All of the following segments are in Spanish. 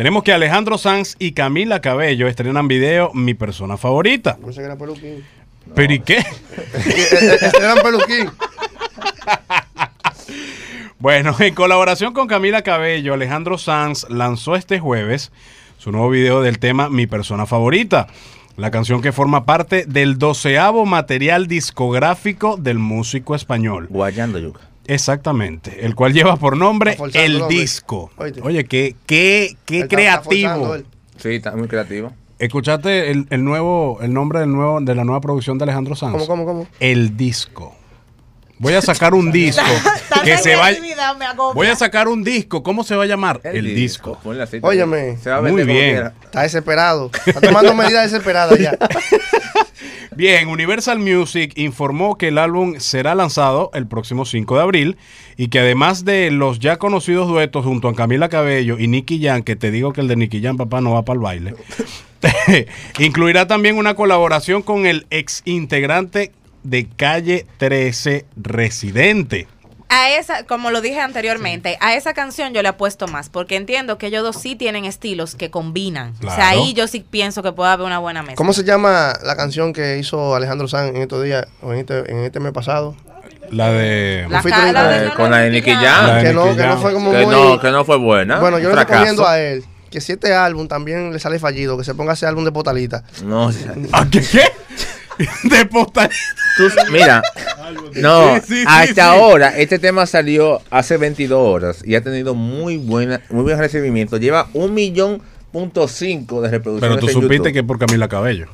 Tenemos que Alejandro Sanz y Camila Cabello estrenan video Mi persona favorita. No sé que era peluquín. ¿Pero y qué? Estrenan peluquín. Bueno, en colaboración con Camila Cabello, Alejandro Sanz lanzó este jueves su nuevo video del tema Mi persona favorita. La canción que forma parte del doceavo material discográfico del músico español. Guayando yuca. Exactamente, el cual lleva por nombre El. Disco. Oíste. Oye, qué, qué, qué creativo. Sí, está muy creativo. ¿Escuchaste el, el nuevo, el nombre del nuevo, de la nueva producción de Alejandro Sanz? ¿Cómo, cómo, cómo? El Disco. Voy a sacar un disco que se va. Voy a sacar un disco. ¿Cómo se va a llamar? El, disco. Así. Óyeme. Se va a Muy bien. Está desesperado. Está tomando medidas desesperadas ya. Bien, Universal Music informó que el álbum será lanzado el próximo 5 de abril y que además de los ya conocidos duetos junto a Camila Cabello y Nicky Jam, que te digo que el de Nicky Jam, papá, no va para el baile, incluirá también una colaboración con el ex integrante de Calle 13 Residente. A esa, como lo dije anteriormente, a esa canción yo le apuesto más, porque entiendo que ellos dos sí tienen estilos que combinan. O sea, Claro. ahí yo sí pienso que puede haber una buena mezcla. ¿Cómo se llama la canción que hizo Alejandro Sanz en estos días, o en este, en este mes pasado? La de... La featuring cara con- de con la de Nicky Jam. Que, no, que no fue como Que muy... no, que no fue buena. Bueno, yo le recomiendo a él que si este álbum también le sale fallido, que se ponga ese álbum de Potalita. No, ¿Ah, ¿Qué? qué? de postal. Tú- mira, no, Sí, sí, sí, hasta sí. ahora este tema salió hace 22 horas y ha tenido muy buena, muy buen recibimiento. Lleva un millón punto cinco de reproducciones. Pero tú en supiste YouTube. que es por Camila Cabello.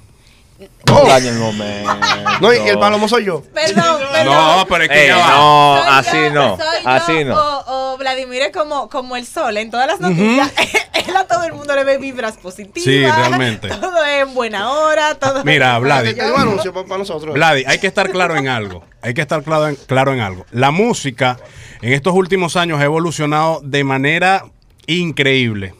No y el palomo soy yo. Perdón, perdón. No, pero es que Ey, ya va. no, Soy así yo, no, soy yo, así no. O, o Vladimir es como, como el sol. En todas las noticias, él a todo el mundo le ve vibras positivas. Sí, realmente. Todo en buena hora. Todo Mira, Vladi. Para nosotros. Vladi, hay que estar claro en algo. Hay que estar claro en, claro en algo. La música en estos últimos años ha evolucionado de manera increíble.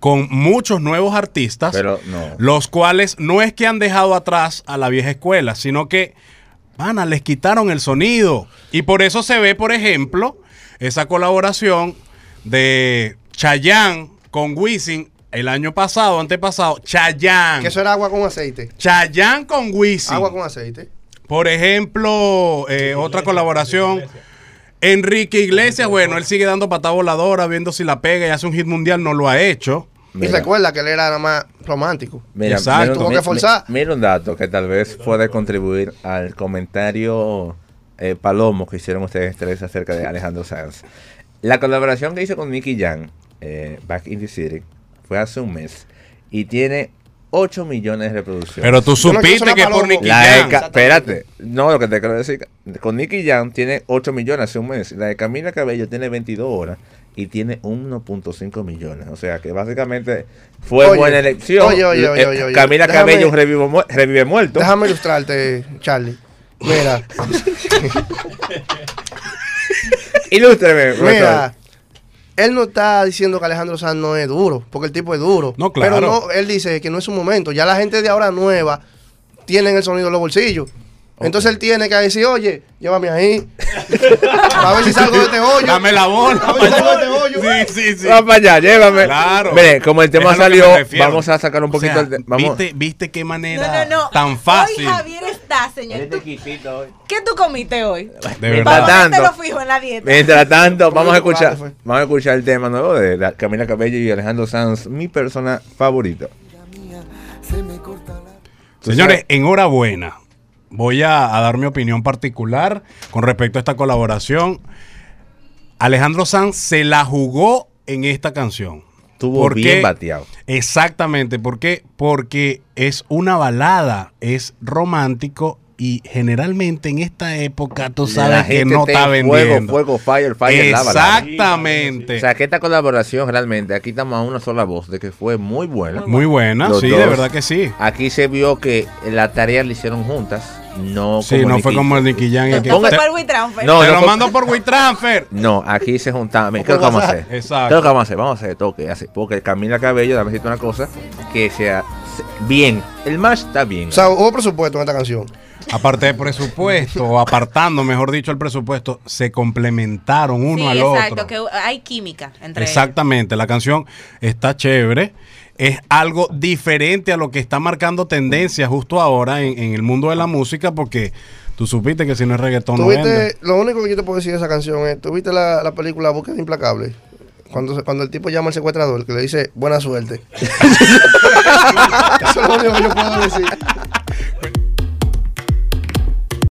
Con muchos nuevos artistas, Pero no. los cuales no es que han dejado atrás a la vieja escuela, sino que, pana, les quitaron el sonido. Y por eso se ve, por ejemplo, esa colaboración de Chayanne con Wisin el año pasado, antepasado. Chayanne. Que eso era agua con aceite. Chayanne con Wisin. Agua con aceite. Por ejemplo, eh, otra colaboración. Enrique Iglesias, bueno, él sigue dando patada voladora, viendo si la pega y hace un hit mundial, no lo ha hecho. Y recuerda que él era nada más romántico. Mira, Exacto. mira Tuvo que forzar. mi- Mira un dato que tal vez puede contribuir al comentario eh, palomo que hicieron ustedes tres acerca de Alejandro Sanz. La colaboración que hizo con Nicky Jam, eh, Back in the City, fue hace un mes y tiene 8 millones de reproducciones. Pero tú supiste que una por. Nicky Jam. espérate, no, lo que te quiero decir, con Nicky Jam tiene 8 millones hace un mes, la de Camila Cabello tiene 22 horas y tiene 1.5 millones, o sea que básicamente fue Oye, buena elección. oye, oye, oye, Eh, oye, oye. Camila Déjame- Cabello revive, mu- revive muerto. Déjame ilustrarte, Charlie. Mira, Ilústreme, profesor. mira. Él no está diciendo que Alejandro Sanz no es duro, porque el tipo es duro. No, claro. Pero no, él dice que no es su momento. Ya la gente de ahora nueva tienen el sonido en los bolsillos. Entonces él tiene que decir, oye, llévame ahí. a ver si salgo de este hoyo. Dame la bola. A ver si salgo de este hoyo. Sí, sí, sí. Vamos para allá, llévame. Claro. Mire, como el tema salió, vamos a sacar un O poquito sea, el te- vamos. ¿viste, ¿Viste qué No, manera no, no. tan fácil? Hoy Javier está, señor. Este ¿Tú- ¿Qué tú comiste hoy? De verdad. Tanto, lo fijo en la dieta. mientras tanto, vamos a escuchar, vamos a escuchar el tema nuevo de la- Camila Cabello y Alejandro Sanz, mi persona favorita. Señores, enhorabuena. Voy a, a dar mi opinión particular con respecto a esta colaboración. Alejandro Sanz se la jugó en esta canción. Estuvo ¿Por bien qué? bateado. Exactamente. ¿Por qué? Porque es una balada, es romántico y generalmente en esta época tú La sabes que no está en vendiendo. Fuego, fuego, fire, fire, la balada. Exactamente. O sea, que esta colaboración realmente, aquí estamos a una sola voz de que fue muy buena. Muy buena, Los sí, dos. de verdad que sí. Aquí se vio que la tarea la hicieron juntas, no Sí, como no fue como el Nicky Jam. No fue Te- por WeTransfer. No, te lo fue- mando por WeTransfer. No, aquí se juntaban. Mira, O ¿Qué es lo que vamos a hacer? Exacto. ¿Qué es lo que vamos a hacer? Vamos a hacer toque, así. Porque Camila Cabello, dame decirte una cosa, que sea se- bien. El match está bien. O sea, hubo presupuesto en esta canción. aparte de presupuesto, o apartando, mejor dicho, el presupuesto, se complementaron uno sí, al exacto, otro. que hay química entre ellos. Exactamente, la canción está chévere. Es algo diferente a lo que está marcando tendencia justo ahora en, en el mundo de la música, porque tú supiste que si no es reggaetón no vende. ¿Tuviste, lo único que yo te puedo decir de esa canción es, ¿tuviste la, la película Búsqueda Implacable? Cuando, se- cuando el tipo llama al secuestrador, que le dice, buena suerte. Eso es lo único que yo puedo decir.